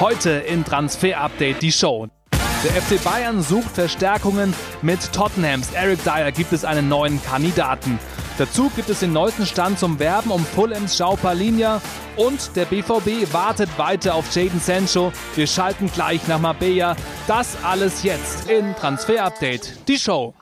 Heute in Transfer Update die Show. Der FC Bayern sucht Verstärkungen. Mit Tottenhams Eric Dyer gibt es einen neuen Kandidaten. Dazu gibt es den neuesten Stand zum Werben um Fulhams Schau Palinja und der BVB wartet weiter auf Jaden Sancho. Wir schalten gleich nach Marbella. Das alles jetzt in Transfer Update, die Show.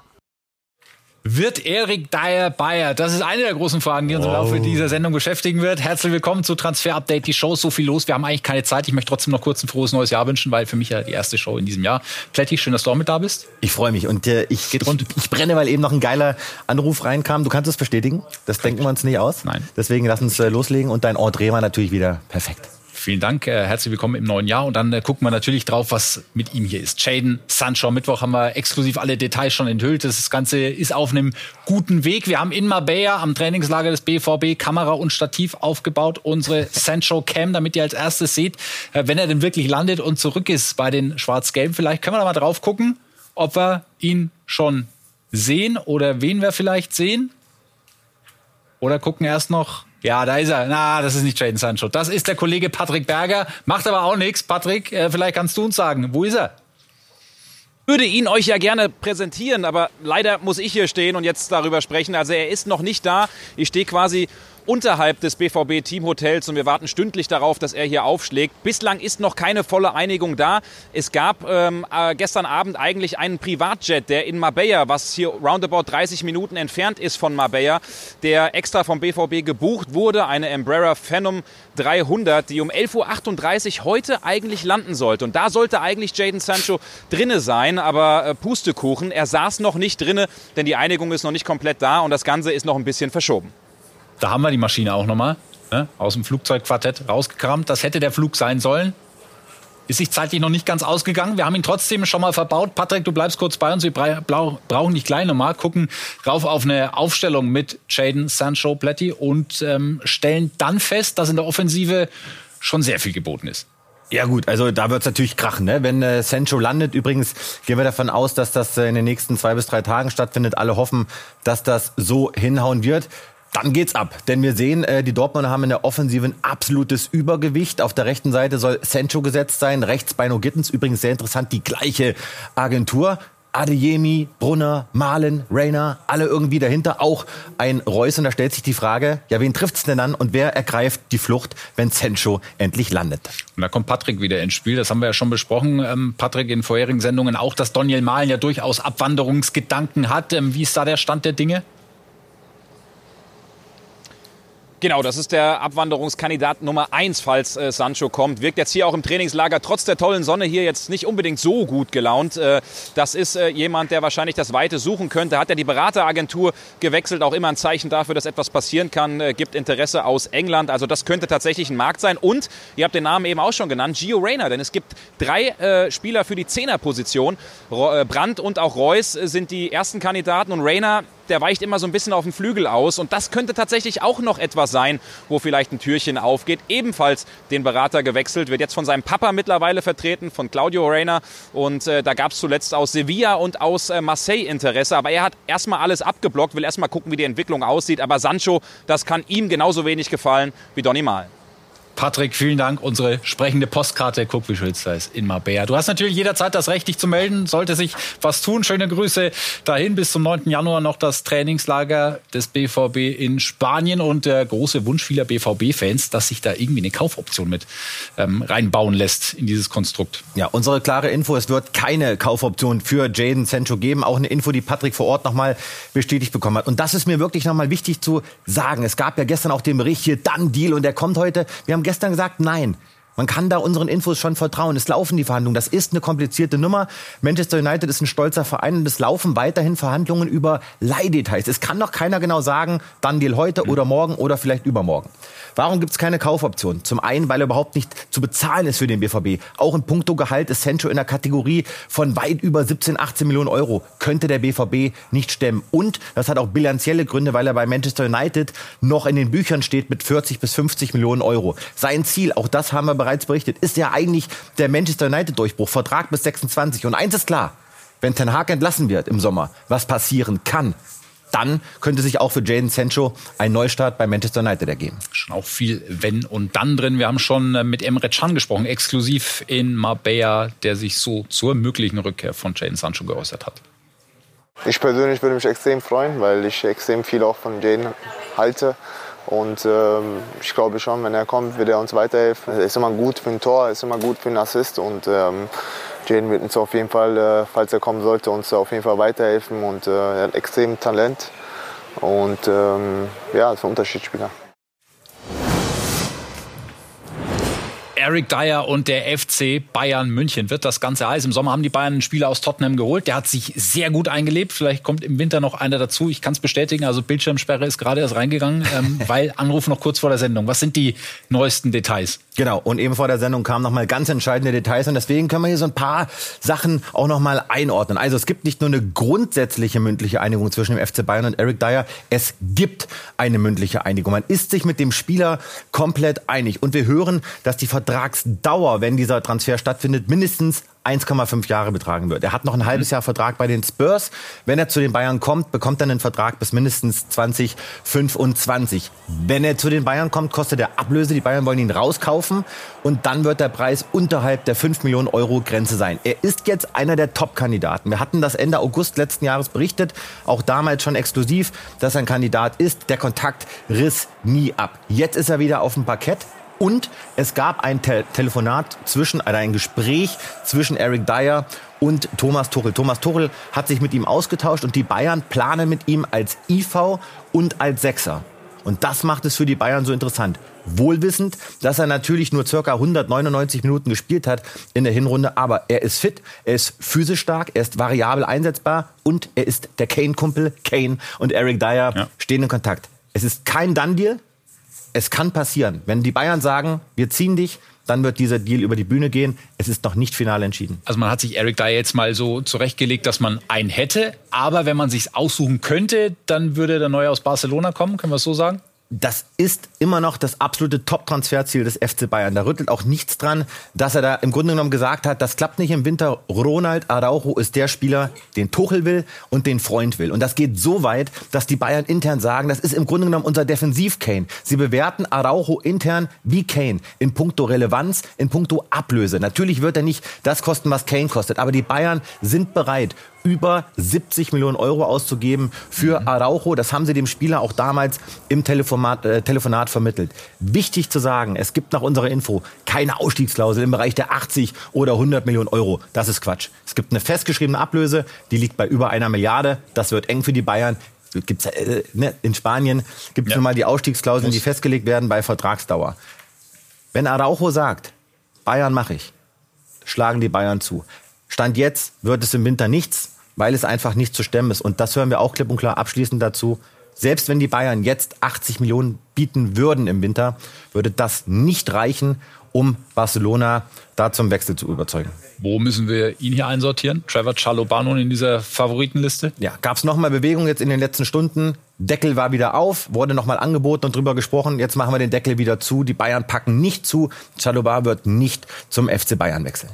Wird Erik Dyer Bayer? Das ist eine der großen Fragen, die uns im Laufe dieser Sendung beschäftigen wird. Herzlich willkommen zu Transfer Update. Die Show ist so viel los. Wir haben eigentlich keine Zeit. Ich möchte trotzdem noch kurz ein frohes neues Jahr wünschen, weil für mich ja die erste Show in diesem Jahr. Plätti, schön, dass du auch mit da bist. Ich freue mich und äh, ich, ich, ich, brenne, weil eben noch ein geiler Anruf reinkam. Du kannst es bestätigen. Das denken wir uns nicht aus. Nein. Deswegen lass uns äh, loslegen und dein Entree war natürlich wieder perfekt. Vielen Dank, äh, herzlich willkommen im neuen Jahr. Und dann äh, gucken wir natürlich drauf, was mit ihm hier ist. Jaden Sancho, Mittwoch haben wir exklusiv alle Details schon enthüllt. Das Ganze ist auf einem guten Weg. Wir haben in Marbella am Trainingslager des BVB Kamera und Stativ aufgebaut. Unsere Sancho Cam, damit ihr als erstes seht, äh, wenn er denn wirklich landet und zurück ist bei den Schwarz-Gelben. Vielleicht können wir da mal drauf gucken, ob wir ihn schon sehen oder wen wir vielleicht sehen. Oder gucken erst noch ja, da ist er. Na, das ist nicht Jaden Sancho. Das ist der Kollege Patrick Berger. Macht aber auch nichts. Patrick, äh, vielleicht kannst du uns sagen, wo ist er? würde ihn euch ja gerne präsentieren, aber leider muss ich hier stehen und jetzt darüber sprechen. Also er ist noch nicht da. Ich stehe quasi unterhalb des BVB Teamhotels und wir warten stündlich darauf, dass er hier aufschlägt. Bislang ist noch keine volle Einigung da. Es gab ähm, äh, gestern Abend eigentlich einen Privatjet, der in Marbella, was hier roundabout 30 Minuten entfernt ist von Marbella, der extra vom BVB gebucht wurde, eine Embraer Phenom 300, die um 11.38 Uhr heute eigentlich landen sollte. Und da sollte eigentlich Jaden Sancho drinne sein, aber äh, Pustekuchen, er saß noch nicht drinne, denn die Einigung ist noch nicht komplett da und das Ganze ist noch ein bisschen verschoben. Da haben wir die Maschine auch nochmal ne, aus dem Flugzeugquartett rausgekramt. Das hätte der Flug sein sollen. Ist sich zeitlich noch nicht ganz ausgegangen. Wir haben ihn trotzdem schon mal verbaut. Patrick, du bleibst kurz bei uns. Wir brauchen dich gleich nochmal. Gucken rauf auf eine Aufstellung mit Jaden Sancho Pletti und ähm, stellen dann fest, dass in der Offensive schon sehr viel geboten ist. Ja gut, also da wird's natürlich krachen, ne? Wenn äh, Sancho landet, übrigens gehen wir davon aus, dass das äh, in den nächsten zwei bis drei Tagen stattfindet. Alle hoffen, dass das so hinhauen wird. Dann geht's ab, denn wir sehen, äh, die Dortmunder haben in der Offensive ein absolutes Übergewicht. Auf der rechten Seite soll Sancho gesetzt sein, rechts Beino Gittens, übrigens sehr interessant, die gleiche Agentur. Adeyemi, Brunner, Malen, Rainer, alle irgendwie dahinter, auch ein Reus. Und da stellt sich die Frage, ja, wen trifft's denn dann und wer ergreift die Flucht, wenn Sancho endlich landet? Und da kommt Patrick wieder ins Spiel, das haben wir ja schon besprochen, ähm, Patrick in vorherigen Sendungen auch, dass Daniel Malen ja durchaus Abwanderungsgedanken hat. Ähm, wie ist da der Stand der Dinge? Genau, das ist der Abwanderungskandidat Nummer eins, falls äh, Sancho kommt. Wirkt jetzt hier auch im Trainingslager trotz der tollen Sonne hier jetzt nicht unbedingt so gut gelaunt. Äh, das ist äh, jemand, der wahrscheinlich das Weite suchen könnte. Hat er die Berateragentur gewechselt, auch immer ein Zeichen dafür, dass etwas passieren kann. Äh, gibt Interesse aus England. Also das könnte tatsächlich ein Markt sein. Und ihr habt den Namen eben auch schon genannt, Gio Reyna. Denn es gibt drei äh, Spieler für die Zehnerposition. Äh, Brandt und auch Reus sind die ersten Kandidaten. Und Reyna der weicht immer so ein bisschen auf den Flügel aus. Und das könnte tatsächlich auch noch etwas sein, wo vielleicht ein Türchen aufgeht. Ebenfalls den Berater gewechselt, wird jetzt von seinem Papa mittlerweile vertreten, von Claudio Reina. Und äh, da gab es zuletzt aus Sevilla und aus äh, Marseille Interesse. Aber er hat erstmal alles abgeblockt, will erstmal gucken, wie die Entwicklung aussieht. Aber Sancho, das kann ihm genauso wenig gefallen wie Donny Mal. Patrick, vielen Dank. Unsere sprechende Postkarte Guck, wie schön's da ist in Marbella. Du hast natürlich jederzeit das Recht, dich zu melden. Sollte sich was tun. Schöne Grüße dahin. Bis zum 9. Januar noch das Trainingslager des BVB in Spanien und der große Wunsch vieler BVB-Fans, dass sich da irgendwie eine Kaufoption mit ähm, reinbauen lässt in dieses Konstrukt. Ja, unsere klare Info, es wird keine Kaufoption für Jaden Sancho geben. Auch eine Info, die Patrick vor Ort nochmal bestätigt bekommen hat. Und das ist mir wirklich nochmal wichtig zu sagen. Es gab ja gestern auch den Bericht hier, dann Deal und der kommt heute. Wir haben gestern gesagt, nein. Man kann da unseren Infos schon vertrauen. Es laufen die Verhandlungen. Das ist eine komplizierte Nummer. Manchester United ist ein stolzer Verein und es laufen weiterhin Verhandlungen über Leihdetails. Es kann doch keiner genau sagen, dann Deal heute oder morgen oder vielleicht übermorgen. Warum gibt es keine Kaufoption? Zum einen, weil er überhaupt nicht zu bezahlen ist für den BVB. Auch in puncto Gehalt ist Sancho in der Kategorie von weit über 17, 18 Millionen Euro. Könnte der BVB nicht stemmen. Und das hat auch bilanzielle Gründe, weil er bei Manchester United noch in den Büchern steht mit 40 bis 50 Millionen Euro. Sein Ziel, auch das haben wir bereits berichtet, ist ja eigentlich der Manchester United-Durchbruch. Vertrag bis 26. Und eins ist klar, wenn Ten Hag entlassen wird im Sommer, was passieren kann, dann könnte sich auch für Jaden Sancho ein Neustart bei Manchester United ergeben. Schon auch viel Wenn und Dann drin. Wir haben schon äh, mit Emre Can gesprochen, exklusiv in Marbella, der sich so zur möglichen Rückkehr von Jaden Sancho geäußert hat. Ich persönlich würde mich extrem freuen, weil ich extrem viel auch von Jaden halte. Und ähm, ich glaube schon, wenn er kommt, wird er uns weiterhelfen. Er ist immer gut für ein Tor, er ist immer gut für einen Assist. Und ähm, Jaden wird uns auf jeden Fall, äh, falls er kommen sollte, uns auf jeden Fall weiterhelfen. Und äh, er hat extrem Talent. Und ähm, ja, ist ein Unterschiedsspieler. Eric Dyer und der FC Bayern München wird das Ganze heiß. Im Sommer haben die Bayern einen Spieler aus Tottenham geholt. Der hat sich sehr gut eingelebt. Vielleicht kommt im Winter noch einer dazu. Ich kann es bestätigen. Also Bildschirmsperre ist gerade erst reingegangen, ähm, weil Anruf noch kurz vor der Sendung. Was sind die neuesten Details? Genau, und eben vor der Sendung kamen nochmal ganz entscheidende Details und deswegen können wir hier so ein paar Sachen auch nochmal einordnen. Also es gibt nicht nur eine grundsätzliche mündliche Einigung zwischen dem FC Bayern und Eric Dyer, es gibt eine mündliche Einigung. Man ist sich mit dem Spieler komplett einig und wir hören, dass die Vertragsdauer, wenn dieser Transfer stattfindet, mindestens 1,5 Jahre betragen wird. Er hat noch ein halbes mhm. Jahr Vertrag bei den Spurs. Wenn er zu den Bayern kommt, bekommt er einen Vertrag bis mindestens 2025. Wenn er zu den Bayern kommt, kostet er Ablöse. Die Bayern wollen ihn rauskaufen und dann wird der Preis unterhalb der 5 Millionen Euro Grenze sein. Er ist jetzt einer der Top-Kandidaten. Wir hatten das Ende August letzten Jahres berichtet, auch damals schon exklusiv, dass er ein Kandidat ist. Der Kontakt riss nie ab. Jetzt ist er wieder auf dem Parkett. Und es gab ein Te Telefonat zwischen, also ein Gespräch zwischen Eric Dyer und Thomas Tuchel. Thomas Tuchel hat sich mit ihm ausgetauscht und die Bayern planen mit ihm als IV und als Sechser. Und das macht es für die Bayern so interessant. Wohlwissend, dass er natürlich nur circa 199 Minuten gespielt hat in der Hinrunde, aber er ist fit, er ist physisch stark, er ist variabel einsetzbar und er ist der Kane-Kumpel. Kane und Eric Dyer ja. stehen in Kontakt. Es ist kein Done-Deal, es kann passieren. Wenn die Bayern sagen, wir ziehen dich, dann wird dieser Deal über die Bühne gehen. Es ist noch nicht final entschieden. Also man hat sich Eric da jetzt mal so zurechtgelegt, dass man einen hätte. Aber wenn man sich aussuchen könnte, dann würde der Neue aus Barcelona kommen. Können wir es so sagen? Das ist immer noch das absolute Top-Transferziel des FC Bayern. Da rüttelt auch nichts dran, dass er da im Grunde genommen gesagt hat, das klappt nicht im Winter. Ronald Araujo ist der Spieler, den Tuchel will und den Freund will. Und das geht so weit, dass die Bayern intern sagen, das ist im Grunde genommen unser Defensiv-Kane. Sie bewerten Araujo intern wie Kane in puncto Relevanz, in puncto Ablöse. Natürlich wird er nicht das kosten, was Kane kostet, aber die Bayern sind bereit, über 70 Millionen Euro auszugeben für mhm. Araujo. Das haben sie dem Spieler auch damals im Telefonat, äh, Telefonat vermittelt. Wichtig zu sagen, es gibt nach unserer Info keine Ausstiegsklausel im Bereich der 80 oder 100 Millionen Euro. Das ist Quatsch. Es gibt eine festgeschriebene Ablöse, die liegt bei über einer Milliarde. Das wird eng für die Bayern. Gibt's, äh, ne, in Spanien gibt es ja. nun mal die Ausstiegsklauseln, die festgelegt werden bei Vertragsdauer. Wenn Araujo sagt, Bayern mache ich, schlagen die Bayern zu. Stand jetzt wird es im Winter nichts, weil es einfach nicht zu stemmen ist. Und das hören wir auch klipp und klar abschließend dazu. Selbst wenn die Bayern jetzt 80 Millionen bieten würden im Winter, würde das nicht reichen, um Barcelona da zum Wechsel zu überzeugen. Wo müssen wir ihn hier einsortieren? Trevor Chalobano in dieser Favoritenliste? Ja, gab es nochmal Bewegung jetzt in den letzten Stunden. Deckel war wieder auf, wurde nochmal angeboten und drüber gesprochen. Jetzt machen wir den Deckel wieder zu. Die Bayern packen nicht zu. Chalobah wird nicht zum FC Bayern wechseln.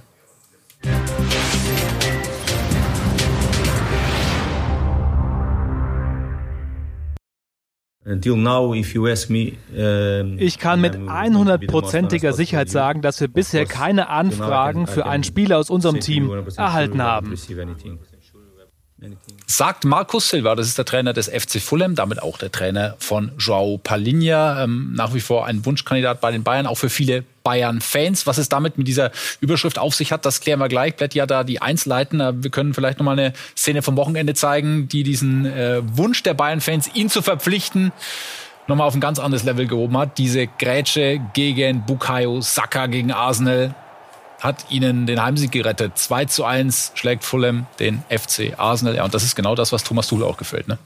Ich kann mit 100%iger Sicherheit sagen, dass wir bisher keine Anfragen für einen Spieler aus unserem Team erhalten haben. Sagt Markus Silva, das ist der Trainer des FC Fulham, damit auch der Trainer von Joao Palinha, ähm, nach wie vor ein Wunschkandidat bei den Bayern, auch für viele Bayern-Fans. Was es damit mit dieser Überschrift auf sich hat, das klären wir gleich. Blätt ja da die Einzelheiten. Wir können vielleicht noch mal eine Szene vom Wochenende zeigen, die diesen äh, Wunsch der Bayern-Fans, ihn zu verpflichten, nochmal auf ein ganz anderes Level gehoben hat. Diese Grätsche gegen Bukayo Saka gegen Arsenal hat ihnen den Heimsieg gerettet. 2 zu 1 schlägt Fulham den FC Arsenal. Ja, und das ist genau das, was Thomas Tuchel auch gefällt, ne?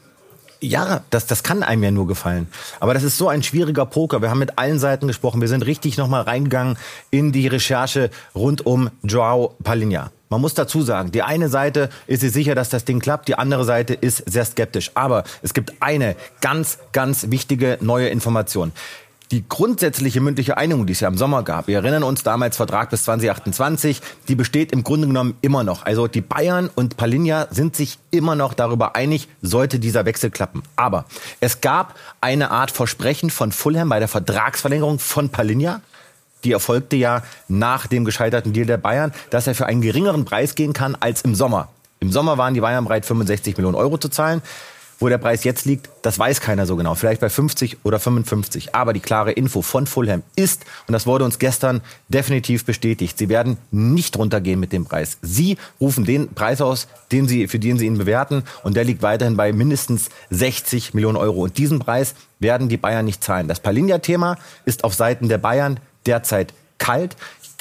Ja, das, das kann einem ja nur gefallen. Aber das ist so ein schwieriger Poker. Wir haben mit allen Seiten gesprochen. Wir sind richtig nochmal reingegangen in die Recherche rund um Joao Palinha. Man muss dazu sagen, die eine Seite ist sich sicher, dass das Ding klappt, die andere Seite ist sehr skeptisch. Aber es gibt eine ganz, ganz wichtige neue Information. Die grundsätzliche mündliche Einigung, die es ja im Sommer gab, wir erinnern uns damals Vertrag bis 2028, die besteht im Grunde genommen immer noch. Also die Bayern und Palinja sind sich immer noch darüber einig, sollte dieser Wechsel klappen. Aber es gab eine Art Versprechen von Fulham bei der Vertragsverlängerung von Palinja. Die erfolgte ja nach dem gescheiterten Deal der Bayern, dass er für einen geringeren Preis gehen kann als im Sommer. Im Sommer waren die Bayern bereit, 65 Millionen Euro zu zahlen. Wo der Preis jetzt liegt, das weiß keiner so genau. Vielleicht bei 50 oder 55. Aber die klare Info von Fulham ist, und das wurde uns gestern definitiv bestätigt, sie werden nicht runtergehen mit dem Preis. Sie rufen den Preis aus, den sie, für den sie ihn bewerten, und der liegt weiterhin bei mindestens 60 Millionen Euro. Und diesen Preis werden die Bayern nicht zahlen. Das Palinja-Thema ist auf Seiten der Bayern derzeit kalt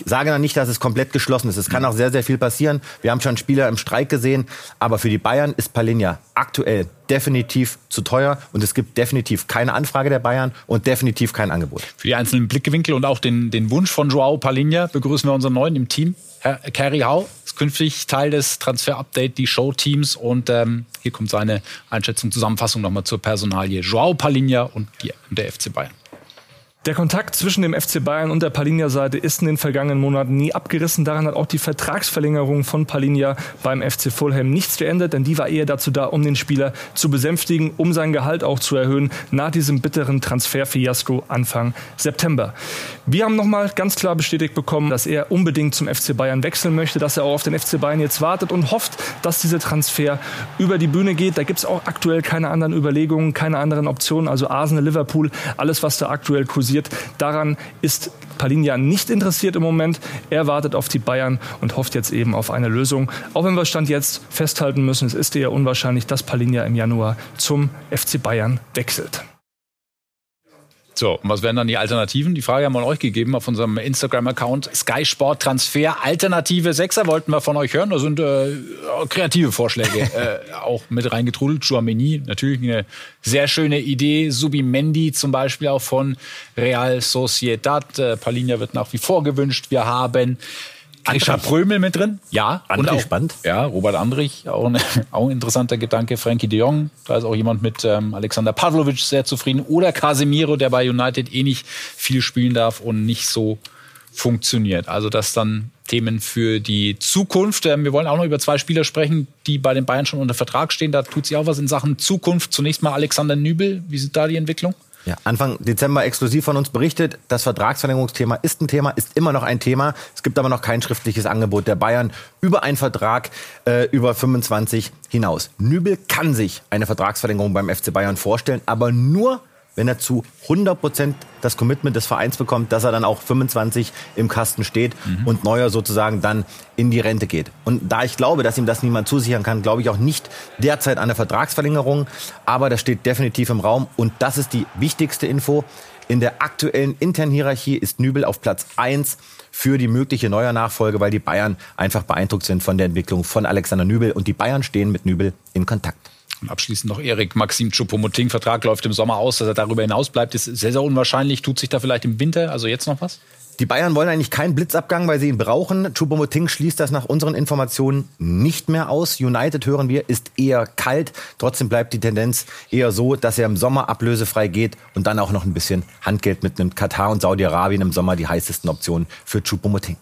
sage dann nicht, dass es komplett geschlossen ist. Es kann auch sehr, sehr viel passieren. Wir haben schon Spieler im Streik gesehen. Aber für die Bayern ist Palinja aktuell definitiv zu teuer und es gibt definitiv keine Anfrage der Bayern und definitiv kein Angebot. Für die einzelnen Blickwinkel und auch den, den Wunsch von Joao Palinja begrüßen wir unseren neuen im Team. Herr Kerry Hau ist künftig Teil des Transfer-Update, die Show-Teams und ähm, hier kommt seine Einschätzung, Zusammenfassung nochmal zur Personalie. Joao Palinja und der FC Bayern. Der Kontakt zwischen dem FC Bayern und der Palinja-Seite ist in den vergangenen Monaten nie abgerissen. Daran hat auch die Vertragsverlängerung von Palinja beim FC Fulham nichts geändert, denn die war eher dazu da, um den Spieler zu besänftigen, um sein Gehalt auch zu erhöhen nach diesem bitteren Transferfiasko Anfang September. Wir haben nochmal ganz klar bestätigt bekommen, dass er unbedingt zum FC Bayern wechseln möchte, dass er auch auf den FC Bayern jetzt wartet und hofft, dass dieser Transfer über die Bühne geht. Da gibt es auch aktuell keine anderen Überlegungen, keine anderen Optionen. Also Arsenal, Liverpool, alles, was da aktuell kursiert interessiert. Daran ist Palinja nicht interessiert im Moment. Er wartet auf die Bayern und hofft jetzt eben auf eine Lösung. Auch wenn wir Stand jetzt festhalten müssen, es ist eher unwahrscheinlich, dass Palinja im Januar zum FC Bayern wechselt. So, und was wären dann die Alternativen? Die Frage haben wir euch gegeben auf unserem Instagram-Account. Sky Sport Transfer, Alternative Sechser wollten wir von euch hören. Da sind äh, kreative Vorschläge äh, auch mit reingetrudelt. Chouameni, natürlich eine sehr schöne Idee. Subimendi zum Beispiel auch von Real Sociedad. Äh, Palinja wird nach wie vor gewünscht. Wir haben Richard Prömel mit drin. Ja. Andrich, und auch, spannend. Ja, Robert Andrich, auch ein, auch ein interessanter Gedanke. Frankie de Jong, da ist auch jemand mit ähm, Alexander Pavlovic sehr zufrieden. Oder Casemiro, der bei United eh nicht viel spielen darf und nicht so funktioniert. Also das dann Themen für die Zukunft. Ähm, wir wollen auch noch über zwei Spieler sprechen, die bei den Bayern schon unter Vertrag stehen. Da tut sich auch was in Sachen Zukunft. Zunächst mal Alexander Nübel. Wie sieht da die Entwicklung? Ja, Anfang Dezember exklusiv von uns berichtet, das Vertragsverlängerungsthema ist ein Thema, ist immer noch ein Thema. Es gibt aber noch kein schriftliches Angebot der Bayern über einen Vertrag äh, über 25 hinaus. Nübel kann sich eine Vertragsverlängerung beim FC Bayern vorstellen, aber nur, wenn er zu 100 Prozent das Commitment des Vereins bekommt, dass er dann auch 25 im Kasten steht mhm. und Neuer sozusagen dann in die Rente geht. Und da ich glaube, dass ihm das niemand zusichern kann, glaube ich auch nicht derzeit an der Vertragsverlängerung. Aber das steht definitiv im Raum. Und das ist die wichtigste Info. In der aktuellen internen Hierarchie ist Nübel auf Platz 1 für die mögliche neue Nachfolge, weil die Bayern einfach beeindruckt sind von der Entwicklung von Alexander Nübel. Und die Bayern stehen mit Nübel in Kontakt. Und abschließend noch Erik Maxim Choupo-Moting. Vertrag läuft im Sommer aus, dass er darüber hinaus bleibt. Ist sehr, sehr unwahrscheinlich. Tut sich da vielleicht im Winter, also jetzt noch was? Die Bayern wollen eigentlich keinen Blitzabgang, weil sie ihn brauchen. Choupo-Moting schließt das nach unseren Informationen nicht mehr aus. United, hören wir, ist eher kalt. Trotzdem bleibt die Tendenz eher so, dass er im Sommer ablösefrei geht und dann auch noch ein bisschen Handgeld mitnimmt. Katar und Saudi-Arabien im Sommer die heißesten Optionen für Choupo-Moting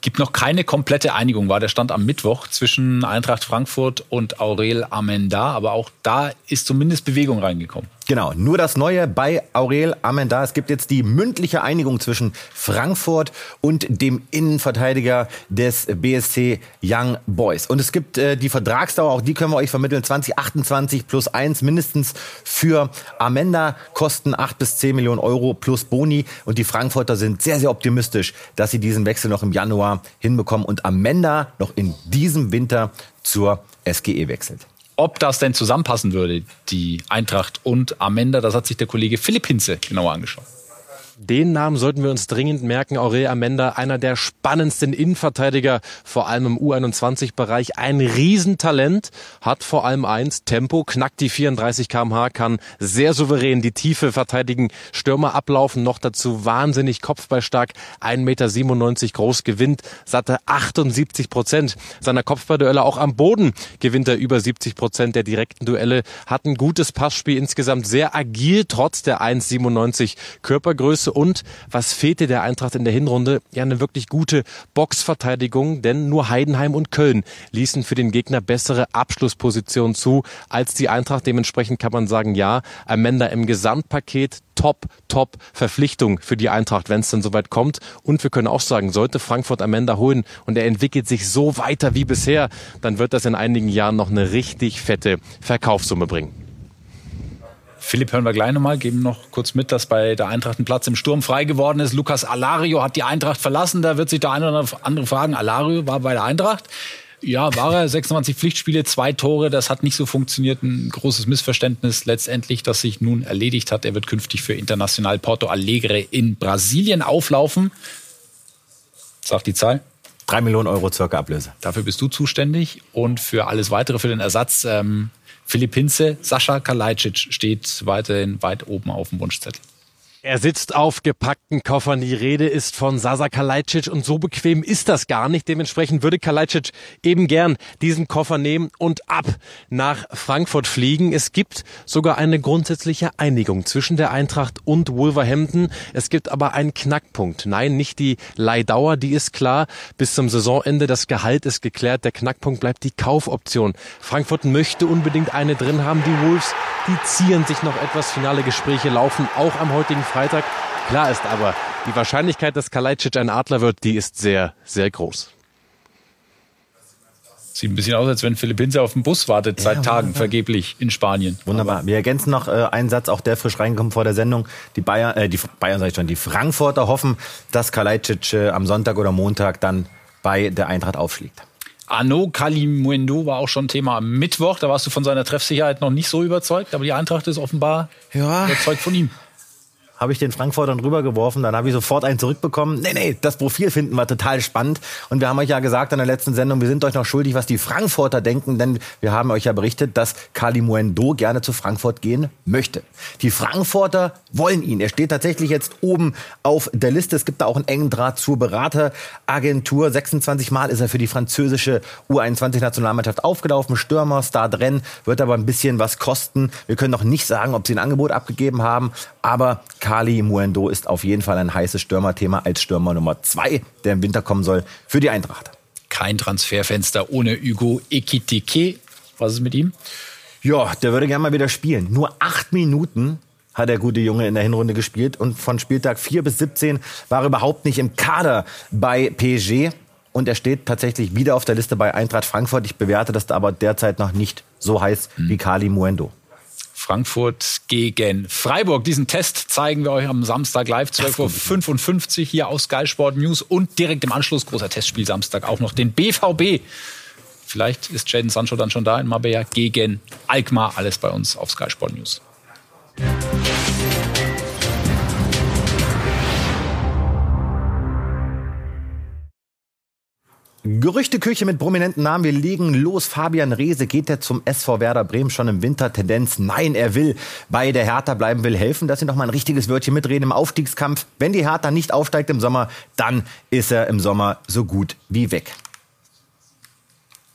gibt noch keine komplette Einigung, war der Stand am Mittwoch zwischen Eintracht Frankfurt und Aurel Amenda. Aber auch da ist zumindest Bewegung reingekommen. Genau, nur das Neue bei Aurel Amenda. Es gibt jetzt die mündliche Einigung zwischen Frankfurt und dem Innenverteidiger des BSC Young Boys. Und es gibt äh, die Vertragsdauer, auch die können wir euch vermitteln, 2028 plus 1 mindestens für Amenda, kosten 8 bis 10 Millionen Euro plus Boni. Und die Frankfurter sind sehr, sehr optimistisch, dass sie diesen Wechsel noch im Januar hinbekommen und Amenda noch in diesem Winter zur SGE wechselt ob das denn zusammenpassen würde, die Eintracht und Amenda, das hat sich der Kollege Philipp Hinze genauer angeschaut. Den Namen sollten wir uns dringend merken. Aurel Amenda, einer der spannendsten Innenverteidiger, vor allem im U21-Bereich. Ein Riesentalent, hat vor allem eins, Tempo, knackt die 34 kmh, kann sehr souverän die Tiefe verteidigen, Stürmer ablaufen, noch dazu wahnsinnig kopfballstark, 1,97 Meter groß, gewinnt satte 78 Prozent seiner Kopfballduelle. Auch am Boden gewinnt er über 70 Prozent der direkten Duelle, hat ein gutes Passspiel, insgesamt sehr agil, trotz der 1,97 Körpergröße und was fehlte der Eintracht in der Hinrunde? Ja, eine wirklich gute Boxverteidigung, denn nur Heidenheim und Köln ließen für den Gegner bessere Abschlusspositionen zu als die Eintracht. Dementsprechend kann man sagen, ja, Amanda im Gesamtpaket top, top Verpflichtung für die Eintracht, wenn es dann soweit kommt. Und wir können auch sagen, sollte Frankfurt Amanda holen und er entwickelt sich so weiter wie bisher, dann wird das in einigen Jahren noch eine richtig fette Verkaufssumme bringen. Philipp hören wir gleich nochmal, geben noch kurz mit, dass bei der Eintracht ein Platz im Sturm frei geworden ist. Lukas Alario hat die Eintracht verlassen. Da wird sich der eine oder andere fragen, Alario war bei der Eintracht. Ja, war er. 26 Pflichtspiele, zwei Tore. Das hat nicht so funktioniert. Ein großes Missverständnis letztendlich, das sich nun erledigt hat. Er wird künftig für International Porto Alegre in Brasilien auflaufen. Sagt die Zahl. Drei Millionen Euro circa Ablöse. Dafür bist du zuständig und für alles weitere, für den Ersatz ähm, Philipp Hinze, Sascha Kalajdzic steht weiterhin weit oben auf dem Wunschzettel. Er sitzt auf gepackten Koffern. Die Rede ist von Sasa Kalajdzic und so bequem ist das gar nicht. Dementsprechend würde Kalajdzic eben gern diesen Koffer nehmen und ab nach Frankfurt fliegen. Es gibt sogar eine grundsätzliche Einigung zwischen der Eintracht und Wolverhampton. Es gibt aber einen Knackpunkt. Nein, nicht die Leihdauer, die ist klar. Bis zum Saisonende das Gehalt ist geklärt. Der Knackpunkt bleibt die Kaufoption. Frankfurt möchte unbedingt eine drin haben. Die Wolves, die ziehen sich noch etwas. Finale Gespräche laufen auch am heutigen Freitag. Klar ist aber, die Wahrscheinlichkeit, dass Kalajdzic ein Adler wird, die ist sehr, sehr groß. Sieht ein bisschen aus, als wenn Philipp Hinze auf dem Bus wartet, seit ja, Tagen wunderbar. vergeblich in Spanien. Wunderbar. Aber Wir ergänzen noch äh, einen Satz, auch der frisch reinkommt vor der Sendung. Die Bayern, äh, die Bayern sag ich schon, die Frankfurter hoffen, dass Kalajdzic äh, am Sonntag oder Montag dann bei der Eintracht aufschlägt. Arno Kalimuendo war auch schon Thema am Mittwoch. Da warst du von seiner Treffsicherheit noch nicht so überzeugt, aber die Eintracht ist offenbar ja. überzeugt von ihm habe ich den Frankfurtern rübergeworfen. Dann habe ich sofort einen zurückbekommen. Nee, nee, das Profil finden wir total spannend. Und wir haben euch ja gesagt in der letzten Sendung, wir sind euch noch schuldig, was die Frankfurter denken, denn wir haben euch ja berichtet, dass Kali Muendo gerne zu Frankfurt gehen möchte. Die Frankfurter wollen ihn. Er steht tatsächlich jetzt oben auf der Liste. Es gibt da auch einen engen Draht zur Berateragentur. 26 Mal ist er für die französische U21-Nationalmannschaft aufgelaufen. Stürmer, Star drin, wird aber ein bisschen was kosten. Wir können noch nicht sagen, ob sie ein Angebot abgegeben haben, aber Kali Muendo ist auf jeden Fall ein heißes Stürmerthema als Stürmer Nummer zwei, der im Winter kommen soll für die Eintracht. Kein Transferfenster ohne Hugo Ekitike. Was ist mit ihm? Ja, der würde gerne mal wieder spielen. Nur acht Minuten hat der gute Junge in der Hinrunde gespielt und von Spieltag 4 bis 17 war er überhaupt nicht im Kader bei PSG. Und er steht tatsächlich wieder auf der Liste bei Eintracht Frankfurt. Ich bewerte das aber derzeit noch nicht so heiß hm. wie Kali Muendo. Frankfurt gegen Freiburg. Diesen Test zeigen wir euch am Samstag live, 12.55 Uhr hier aus Sky Sport News und direkt im Anschluss, großer Testspiel Samstag, auch noch den BVB. Vielleicht ist Jaden Sancho dann schon da in Marbella gegen Alkmaar. Alles bei uns auf Sky Sport News. Gerüchteküche mit prominenten Namen. Wir legen los. Fabian Reese geht er zum SV Werder Bremen schon im Winter. Tendenz, nein, er will bei der Hertha bleiben, will helfen, dass sie noch mal ein richtiges Wörtchen mitreden im Aufstiegskampf. Wenn die Hertha nicht aufsteigt im Sommer, dann ist er im Sommer so gut wie weg.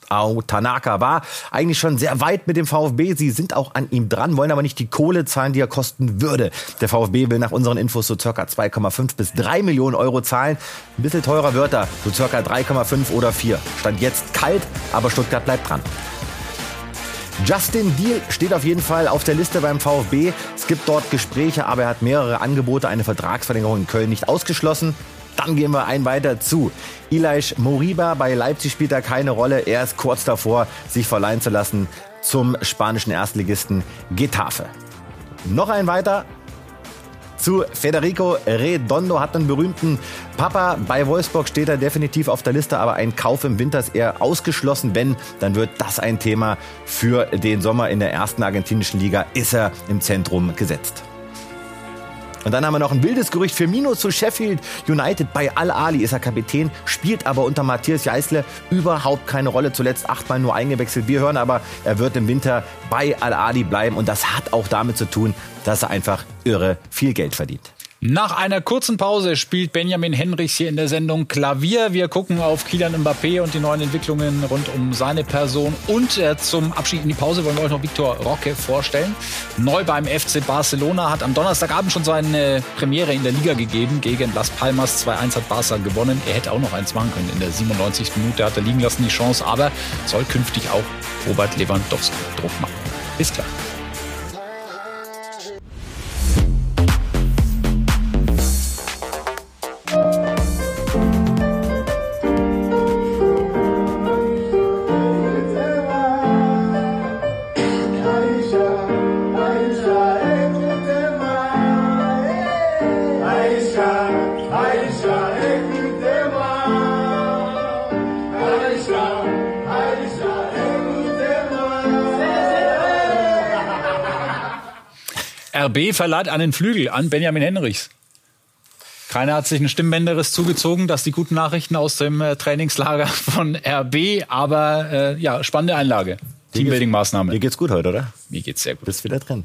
Ao Tanaka war eigentlich schon sehr weit mit dem VfB. Sie sind auch an ihm dran, wollen aber nicht die Kohle zahlen, die er kosten würde. Der VfB will nach unseren Infos so circa 2,5 bis 3 Millionen Euro zahlen. Ein bisschen teurer wird er, so circa 3,5 oder 4. Stand jetzt kalt, aber Stuttgart bleibt dran. Justin Deal steht auf jeden Fall auf der Liste beim VfB. Es gibt dort Gespräche, aber er hat mehrere Angebote, eine Vertragsverlängerung in Köln nicht ausgeschlossen. Dann gehen wir ein weiter zu. Elias Moriba bei Leipzig spielt da keine Rolle. Er ist kurz davor, sich verleihen zu lassen zum spanischen Erstligisten Getafe. Noch ein weiter zu Federico Redondo hat einen berühmten Papa. Bei Wolfsburg steht er definitiv auf der Liste, aber ein Kauf im Winter ist eher ausgeschlossen. Wenn, dann wird das ein Thema für den Sommer in der ersten argentinischen Liga. Ist er im Zentrum gesetzt. Und dann haben wir noch ein wildes Gerücht für Mino zu Sheffield United. Bei Al-Ali ist er Kapitän, spielt aber unter Matthias Jeißle überhaupt keine Rolle. Zuletzt achtmal nur eingewechselt. Wir hören aber, er wird im Winter bei Al-Ali bleiben. Und das hat auch damit zu tun, dass er einfach irre viel Geld verdient. Nach einer kurzen Pause spielt Benjamin Henrichs hier in der Sendung Klavier. Wir gucken auf Kylian Mbappé und die neuen Entwicklungen rund um seine Person. Und äh, zum Abschied in die Pause wollen wir euch noch Victor Roque vorstellen. Neu beim FC Barcelona hat am Donnerstagabend schon seine Premiere in der Liga gegeben. Gegen Las Palmas 2-1 hat Barca gewonnen. Er hätte auch noch eins machen können in der 97. Minute. Hat er liegen lassen die Chance, aber soll künftig auch Robert Lewandowski Druck machen. Bis klar. RB verleiht einen Flügel an Benjamin Henrichs. Keiner hat sich ein Stimmbänderes zugezogen. Das die guten Nachrichten aus dem äh, Trainingslager von RB. Aber äh, ja, spannende Einlage. Teambuilding-Maßnahme. Mir geht's gut heute, oder? Mir geht's sehr gut. Bist wieder drin.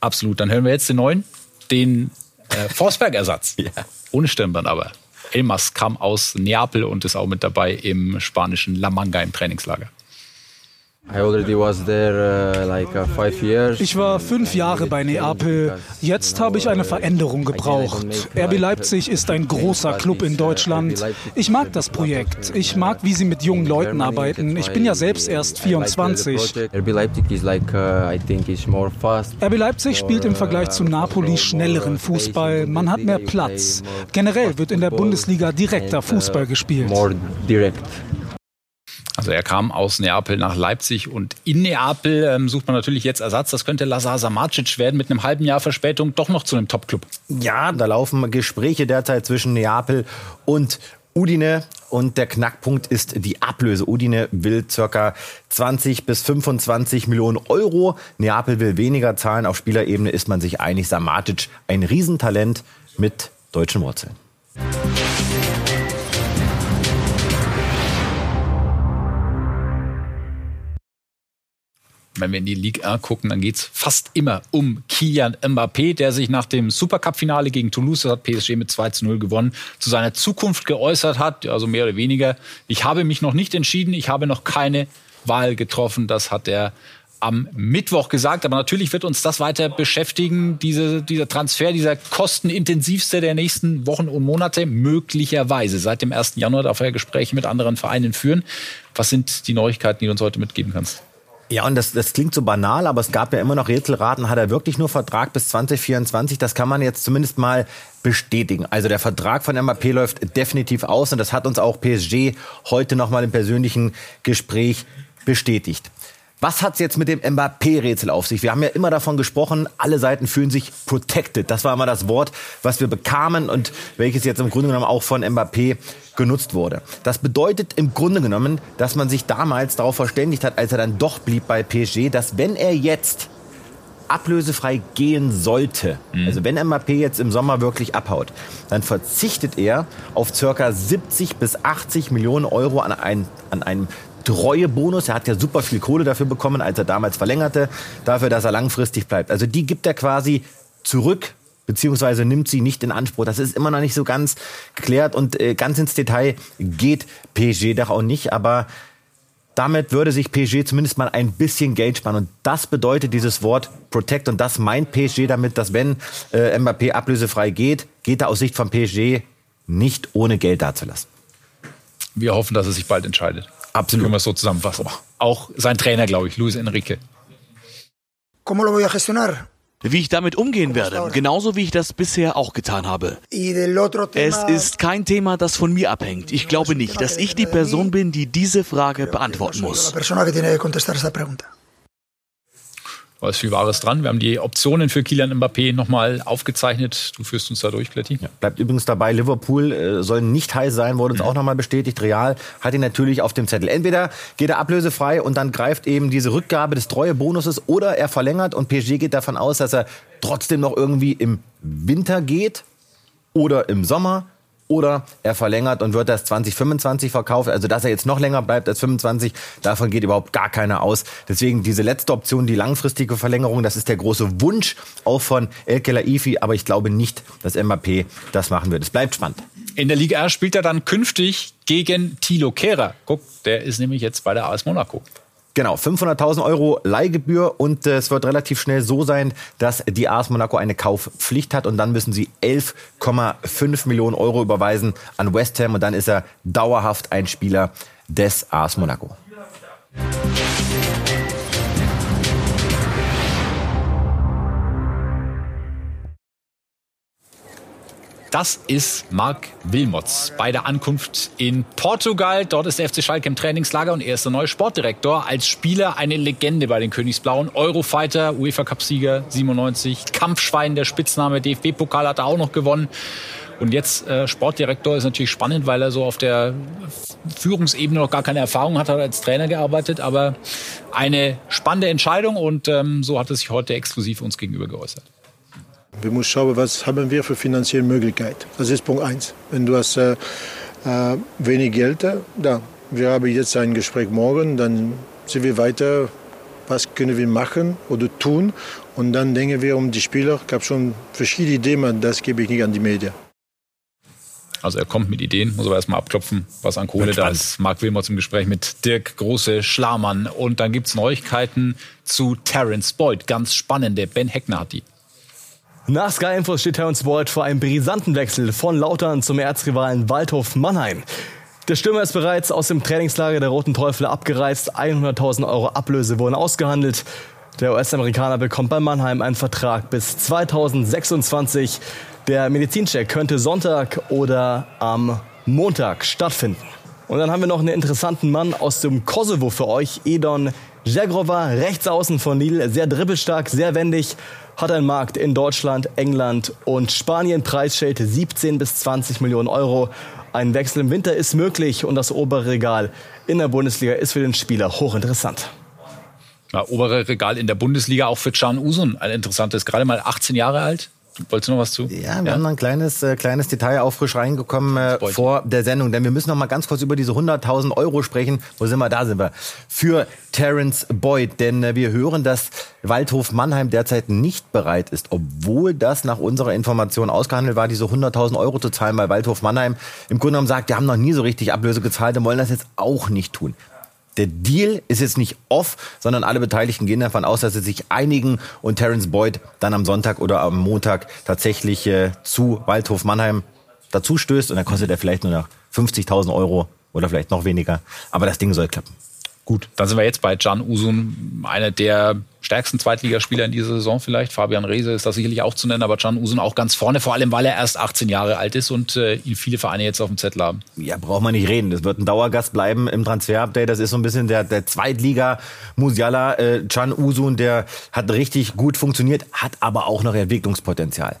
Absolut. Dann hören wir jetzt den neuen, den äh, Forsberg-Ersatz. Ja. Ohne Stirnband aber. Elmas kam aus Neapel und ist auch mit dabei im spanischen La Manga im Trainingslager. Uh, Ich war fünf Jahre bei Neapel. Jetzt habe ich eine Veränderung gebraucht. RB Leipzig ist ein großer Club in Deutschland. Ich mag das Projekt. Ich mag, wie sie mit jungen Leuten arbeiten. Ich bin ja selbst erst 24. RB uh. RB Leipzig spielt im Vergleich zu Napoli schnelleren Fußball. Man hat mehr Platz. Generell wird in der Bundesliga direkter Fußball gespielt. Also er kam aus Neapel nach Leipzig und in Neapel ähm, sucht man natürlich jetzt Ersatz. Das könnte Lazar Samacic werden mit einem halben Jahr Verspätung doch noch zu einem Topclub. Ja, da laufen Gespräche derzeit zwischen Neapel und Udine und der Knackpunkt ist die Ablöse. Udine will circa 20 bis 25 Millionen Euro. Neapel will weniger zahlen. Auf Spielerebene ist man sich einig. Samatic, ein Riesentalent mit deutschen Wurzeln. Wenn wir in die Ligue 1 gucken, dann geht's fast immer um Kylian Mbappé, der sich nach dem Supercup-Finale gegen Toulouse, das hat PSG mit 2 zu 0 gewonnen, zu seiner Zukunft geäußert hat, also mehr oder weniger. Ich habe mich noch nicht entschieden, ich habe noch keine Wahl getroffen, das hat er am Mittwoch gesagt. Aber natürlich wird uns das weiter beschäftigen, diese, dieser Transfer, dieser kostenintensivste der nächsten Wochen und Monate, möglicherweise. Seit dem 1. Januar darf er Gespräche mit anderen Vereinen führen. Was sind die Neuigkeiten, die du uns heute mitgeben kannst? Ja, und das, das klingt so banal, aber es gab ja immer noch Rätselraten. Hat er wirklich nur Vertrag bis 2024? Das kann man jetzt zumindest mal bestätigen. Also der Vertrag von Mbappé läuft definitiv aus und das hat uns auch PSG heute nochmal im persönlichen Gespräch bestätigt. Was hat's jetzt mit dem Mbappé-Rätsel auf sich? Wir haben ja immer davon gesprochen, alle Seiten fühlen sich protected. Das war immer das Wort, was wir bekamen und welches jetzt im Grunde genommen auch von Mbappé genutzt wurde. Das bedeutet im Grunde genommen, dass man sich damals darauf verständigt hat, als er dann doch blieb bei PSG, dass wenn er jetzt ablösefrei gehen sollte, also wenn Mbappé jetzt im Sommer wirklich abhaut, dann verzichtet er auf circa 70 bis 80 Millionen Euro an, ein, an einem Treuebonus. Er hat ja super viel Kohle dafür bekommen, als er damals verlängerte, dafür, dass er langfristig bleibt. Also die gibt er quasi zurück beziehungsweise nimmt sie nicht in Anspruch. Das ist immer noch nicht so ganz geklärt und äh, ganz ins Detail geht PSG doch auch nicht, aber damit würde sich PSG zumindest mal ein bisschen Geld sparen. Und das bedeutet dieses Wort Protect. Und das meint PSG damit, dass wenn äh, Mbappé ablösefrei geht, geht er aus Sicht von PSG nicht ohne Geld dazulassen. Wir hoffen, dass er sich bald entscheidet. Absolut. Können wir es so zusammenfassen. Auch sein Trainer, glaube ich, Luis Enrique. ¿Cómo lo voy a gestionar? Wie ich damit umgehen werde, genauso wie ich das bisher auch getan habe. Es ist kein Thema, das von mir abhängt. Ich glaube nicht, dass ich die Person bin, die diese Frage beantworten muss. Da ist viel Wahres dran. Wir haben die Optionen für Kylian Mbappé nochmal aufgezeichnet. Du führst uns da durch, Kletti. Ja, bleibt übrigens dabei, Liverpool äh, soll nicht heiß sein, wurde uns mhm. auch nochmal bestätigt. Real hat ihn natürlich auf dem Zettel. Entweder geht er ablösefrei und dann greift eben diese Rückgabe des Treuebonuses oder er verlängert und PSG geht davon aus, dass er trotzdem noch irgendwie im Winter geht oder im Sommer oder er verlängert und wird das 2025 verkauft. Also dass er jetzt noch länger bleibt als 25, davon geht überhaupt gar keiner aus. Deswegen diese letzte Option, die langfristige Verlängerung, das ist der große Wunsch auch von El Kelaifi, aber ich glaube nicht, dass Mbappé das machen wird. Es bleibt spannend. In der Liga R spielt er dann künftig gegen Thilo Kehrer. Guck, der ist nämlich jetzt bei der AS Monaco. Genau, 500.000 Euro Leihgebühr und äh, es wird relativ schnell so sein, dass die AS Monaco eine Kaufpflicht hat und dann müssen sie 11,5 Millionen Euro überweisen an West Ham und dann ist er dauerhaft ein Spieler des AS Monaco. Das ist Marc Wilmots bei der Ankunft in Portugal. Dort ist der FC Schalke im Trainingslager und er ist der neue Sportdirektor. Als Spieler eine Legende bei den Königsblauen. Eurofighter, UEFA Cup-Sieger 97, Kampfschwein, der Spitzname, DFB-Pokal hat er auch noch gewonnen. Und jetzt äh, Sportdirektor ist natürlich spannend, weil er so auf der Führungsebene noch gar keine Erfahrung hat, hat als Trainer gearbeitet. Aber eine spannende Entscheidung und ähm, so hat er sich heute exklusiv uns gegenüber geäußert. Wir müssen schauen, was haben wir für finanzielle Möglichkeiten. Das ist Punkt eins. Wenn du hast äh, äh, wenig Geld, äh, da. Wir haben jetzt ein Gespräch morgen, dann sind wir weiter. Was können wir machen oder tun? Und dann denken wir um die Spieler. Ich habe schon verschiedene Ideen, aber das gebe ich nicht an die Medien. Also er kommt mit Ideen, muss aber erstmal abklopfen, was an Kohle da ist. Marc Wilmot im Gespräch mit Dirk Große Schlamann. Und dann gibt es Neuigkeiten zu Terence Boyd. Ganz spannende. Ben Heckner hat die. Nach Sky Info steht Terence Boyd vor einem brisanten Wechsel von Lautern zum Erzrivalen Waldhof Mannheim. Der Stürmer ist bereits aus dem Trainingslager der Roten Teufel abgereist. 100.000 Euro Ablöse wurden ausgehandelt. Der US-Amerikaner bekommt bei Mannheim einen Vertrag bis 2026. Der Medizincheck könnte Sonntag oder am Montag stattfinden. Und dann haben wir noch einen interessanten Mann aus dem Kosovo für euch, Edon Jagrova, rechts außen von Lille, sehr dribbelstark, sehr wendig, hat einen Markt in Deutschland, England und Spanien. Preisschild 17 bis 20 Millionen Euro. Ein Wechsel im Winter ist möglich und das obere Regal in der Bundesliga ist für den Spieler hochinteressant. Ja, obere Regal in der Bundesliga auch für Can Usun ein interessantes, gerade mal 18 Jahre alt, Wolltest du noch was zu? Ja, wir ja? haben noch ein kleines, äh, kleines Detail auch frisch reingekommen äh, vor der Sendung, denn wir müssen noch mal ganz kurz über diese 100.000 Euro sprechen. Wo sind wir? Da sind wir. Für Terence Boyd, denn äh, wir hören, dass Waldhof Mannheim derzeit nicht bereit ist, obwohl das nach unserer Information ausgehandelt war, diese 100.000 Euro zu zahlen, weil Waldhof Mannheim im Grunde genommen sagt, wir haben noch nie so richtig Ablöse gezahlt und wollen das jetzt auch nicht tun der Deal ist jetzt nicht off, sondern alle Beteiligten gehen davon aus, dass sie sich einigen und Terence Boyd dann am Sonntag oder am Montag tatsächlich äh, zu Waldhof Mannheim dazu stößt und dann kostet er vielleicht nur noch 50.000 Euro oder vielleicht noch weniger. Aber das Ding soll klappen. Gut, dann sind wir jetzt bei Can Usun, einer der stärksten Zweitligaspieler in dieser Saison vielleicht. Fabian Reese ist da sicherlich auch zu nennen, aber Can Usun auch ganz vorne, vor allem weil er erst 18 Jahre alt ist und äh, ihn viele Vereine jetzt auf dem Zettel haben. Ja, braucht man nicht reden. Das wird ein Dauergast bleiben im Transfer-Update. Das ist so ein bisschen der, der Zweitliga-Musiala. Äh, Can Usun, der hat richtig gut funktioniert, hat aber auch noch Entwicklungspotenzial.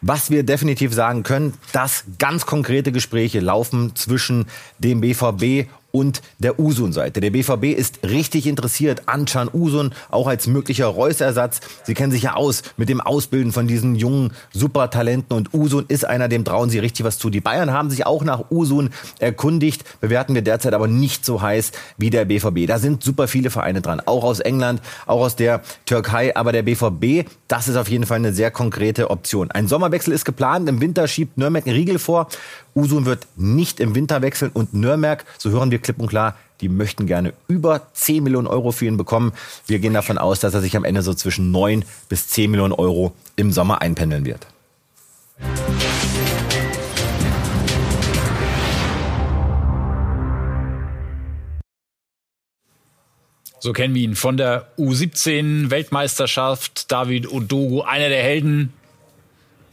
Was wir definitiv sagen können, dass ganz konkrete Gespräche laufen zwischen dem BVB und der Usun-Seite. Der BVB ist richtig interessiert an Can Usun, auch als möglicher Reus-Ersatz. Sie kennen sich ja aus mit dem Ausbilden von diesen jungen Supertalenten und Usun ist einer, dem trauen sie richtig was zu. Die Bayern haben sich auch nach Usun erkundigt, bewerten wir derzeit aber nicht so heiß wie der BVB. Da sind super viele Vereine dran, auch aus England, auch aus der Türkei, aber der BVB, das ist auf jeden Fall eine sehr konkrete Option. Ein Sommerwechsel ist geplant, im Winter schiebt Nürnberg einen Riegel vor Usun wird nicht im Winter wechseln und Nürnberg, so hören wir klipp und klar, die möchten gerne über 10 Millionen Euro für ihn bekommen. Wir gehen davon aus, dass er sich am Ende so zwischen 9 bis 10 Millionen Euro im Sommer einpendeln wird. So kennen wir ihn von der U17 Weltmeisterschaft. David Odogo, einer der Helden,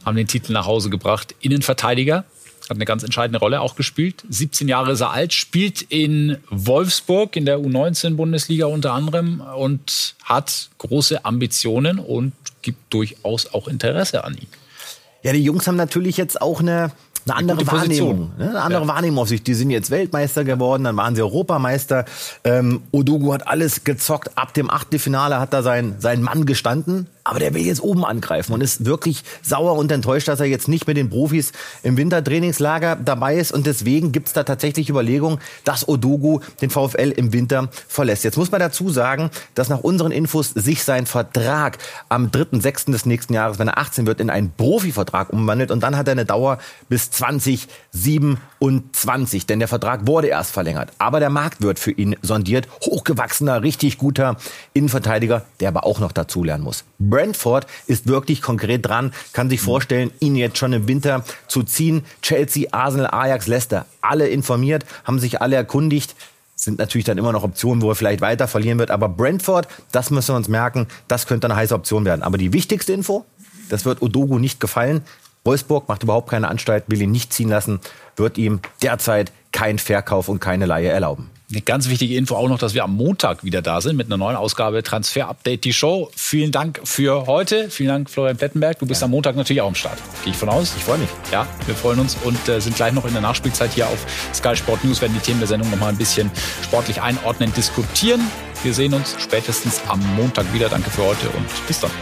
haben den Titel nach Hause gebracht. Innenverteidiger hat eine ganz entscheidende Rolle auch gespielt. 17 Jahre ist er alt, spielt in Wolfsburg in der U19-Bundesliga unter anderem und hat große Ambitionen und gibt durchaus auch Interesse an ihm. Ja, die Jungs haben natürlich jetzt auch eine, eine andere gute Wahrnehmung. Ne? Eine andere Ja. Wahrnehmung auf sich. Die sind jetzt Weltmeister geworden, dann waren sie Europameister. Ähm, Odogu hat alles gezockt. Ab dem Achtelfinale hat da sein, sein Mann gestanden. Aber der will jetzt oben angreifen und ist wirklich sauer und enttäuscht, dass er jetzt nicht mit den Profis im Wintertrainingslager dabei ist. Und deswegen gibt's da tatsächlich Überlegungen, dass Odogu den VfL im Winter verlässt. Jetzt muss man dazu sagen, dass nach unseren Infos sich sein Vertrag am 3.6. des nächsten Jahres, wenn er 18 wird, in einen Profivertrag umwandelt. Und dann hat er eine Dauer bis 2027. Denn der Vertrag wurde erst verlängert. Aber der Markt wird für ihn sondiert. Hochgewachsener, richtig guter Innenverteidiger, der aber auch noch dazulernen muss. Brentford ist wirklich konkret dran, kann sich vorstellen, ihn jetzt schon im Winter zu ziehen. Chelsea, Arsenal, Ajax, Leicester, alle informiert, haben sich alle erkundigt. Sind natürlich dann immer noch Optionen, wo er vielleicht weiter verlieren wird. Aber Brentford, das müssen wir uns merken, das könnte eine heiße Option werden. Aber die wichtigste Info, das wird Odogu nicht gefallen. Wolfsburg macht überhaupt keine Anstalt, will ihn nicht ziehen lassen, wird ihm derzeit kein Verkauf und keine Leihe erlauben. Eine ganz wichtige Info auch noch, dass wir am Montag wieder da sind mit einer neuen Ausgabe Transfer Update, die Show. Vielen Dank für heute. Vielen Dank, Florian Plettenberg. Du bist am Montag natürlich auch am Start. Gehe ich von aus. Ich freue mich. Ja, wir freuen uns und äh, sind gleich noch in der Nachspielzeit hier auf Sky Sport News, werden die Themen der Sendung noch mal ein bisschen sportlich einordnen, diskutieren. Wir sehen uns spätestens am Montag wieder. Danke für heute und bis dann.